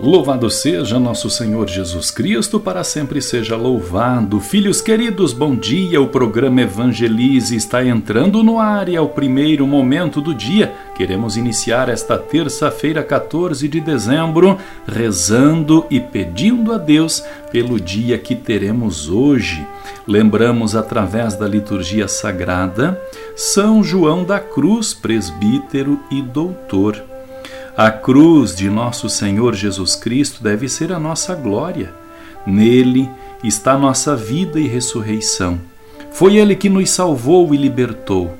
Louvado seja nosso Senhor Jesus Cristo, para sempre seja louvado. Filhos queridos, bom dia. O programa Evangelize está entrando no ar e é o primeiro momento do dia. Queremos iniciar esta terça-feira, 14 de dezembro, rezando e pedindo a Deus pelo dia que teremos hoje. Lembramos através da liturgia sagrada São João da Cruz, presbítero e doutor. A cruz de nosso Senhor Jesus Cristo deve ser a nossa glória. Nele está nossa vida e ressurreição. Foi ele que nos salvou e libertou.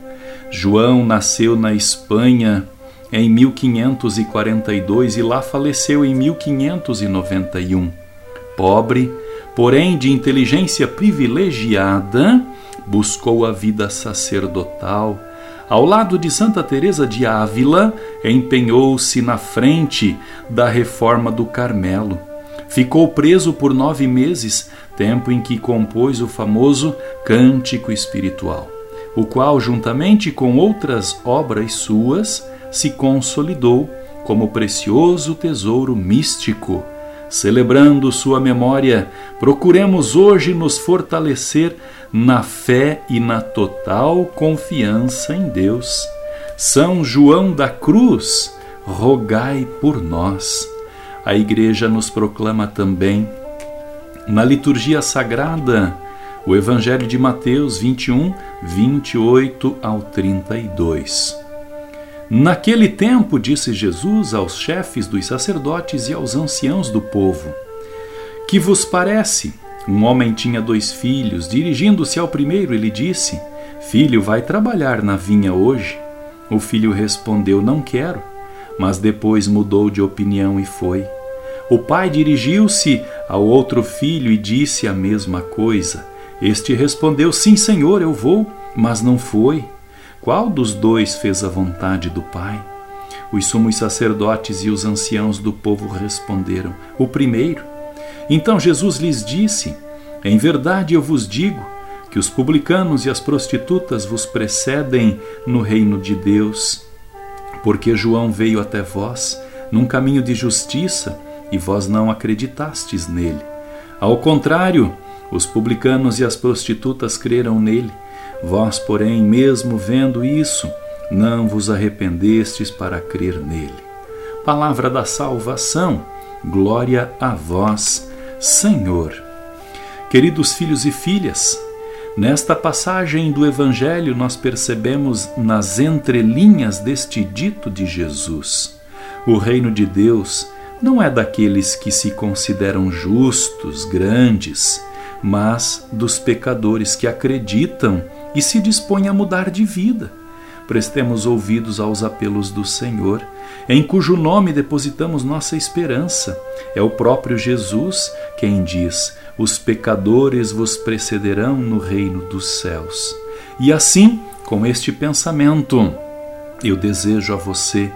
João nasceu na Espanha em 1542 e lá faleceu em 1591. Pobre, porém de inteligência privilegiada, buscou a vida sacerdotal ao lado de Santa Teresa de Ávila, empenhou-se na frente da reforma do Carmelo. Ficou preso por nove meses, tempo em que compôs o famoso Cântico Espiritual, o qual, juntamente com outras obras suas, se consolidou como precioso tesouro místico. Celebrando sua memória, procuremos hoje nos fortalecer na fé e na total confiança em Deus. São João da Cruz, rogai por nós. A Igreja nos proclama também, na liturgia sagrada, o Evangelho de Mateus 21, 28 ao 32. Naquele tempo, disse Jesus aos chefes dos sacerdotes e aos anciãos do povo: Que vos parece? Um homem tinha dois filhos. Dirigindo-se ao primeiro, ele disse: Filho, vai trabalhar na vinha hoje? O filho respondeu: Não quero. Mas depois mudou de opinião e foi. O pai dirigiu-se ao outro filho e disse a mesma coisa. Este respondeu: Sim, senhor, eu vou. Mas não foi. Qual dos dois fez a vontade do pai? Os sumos sacerdotes e os anciãos do povo responderam: O primeiro. Então Jesus lhes disse: Em verdade eu vos digo que os publicanos e as prostitutas vos precedem no reino de Deus, porque João veio até vós num caminho de justiça e vós não acreditastes nele. Ao contrário, os publicanos e as prostitutas creram nele. Vós, porém, mesmo vendo isso, não vos arrependestes para crer nele. Palavra da salvação, glória a vós, Senhor. Queridos filhos e filhas, nesta passagem do Evangelho nós percebemos nas entrelinhas deste dito de Jesus: o reino de Deus não é daqueles que se consideram justos, grandes, mas dos pecadores que acreditam e se dispõem a mudar de vida. Prestemos ouvidos aos apelos do Senhor em cujo nome depositamos nossa esperança. É o próprio Jesus quem diz: Os pecadores vos precederão no reino dos céus. E assim, com este pensamento, eu desejo a você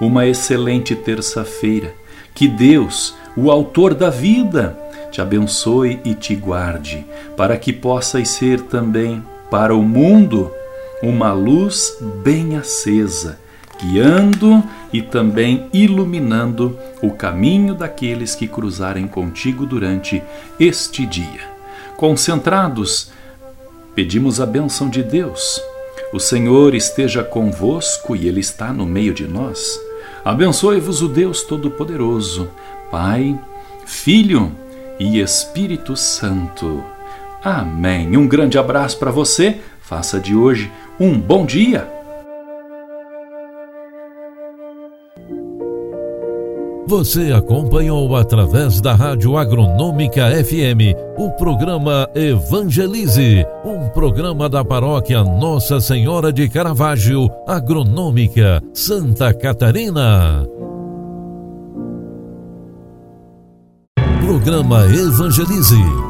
uma excelente terça-feira. Que Deus, o Autor da vida, te abençoe e te guarde, para que possas ser também para o mundo uma luz bem acesa guiando e também iluminando o caminho daqueles que cruzarem contigo durante este dia. Concentrados, pedimos a bênção de Deus. O Senhor esteja convosco e Ele está no meio de nós. Abençoe-vos o Deus Todo-Poderoso, Pai, Filho e Espírito Santo. Amém. Um grande abraço para você. Faça de hoje um bom dia. Você acompanhou através da Rádio Agronômica FM o programa Evangelize, um programa da paróquia Nossa Senhora de Caravaggio, Agronômica, Santa Catarina. Programa Evangelize.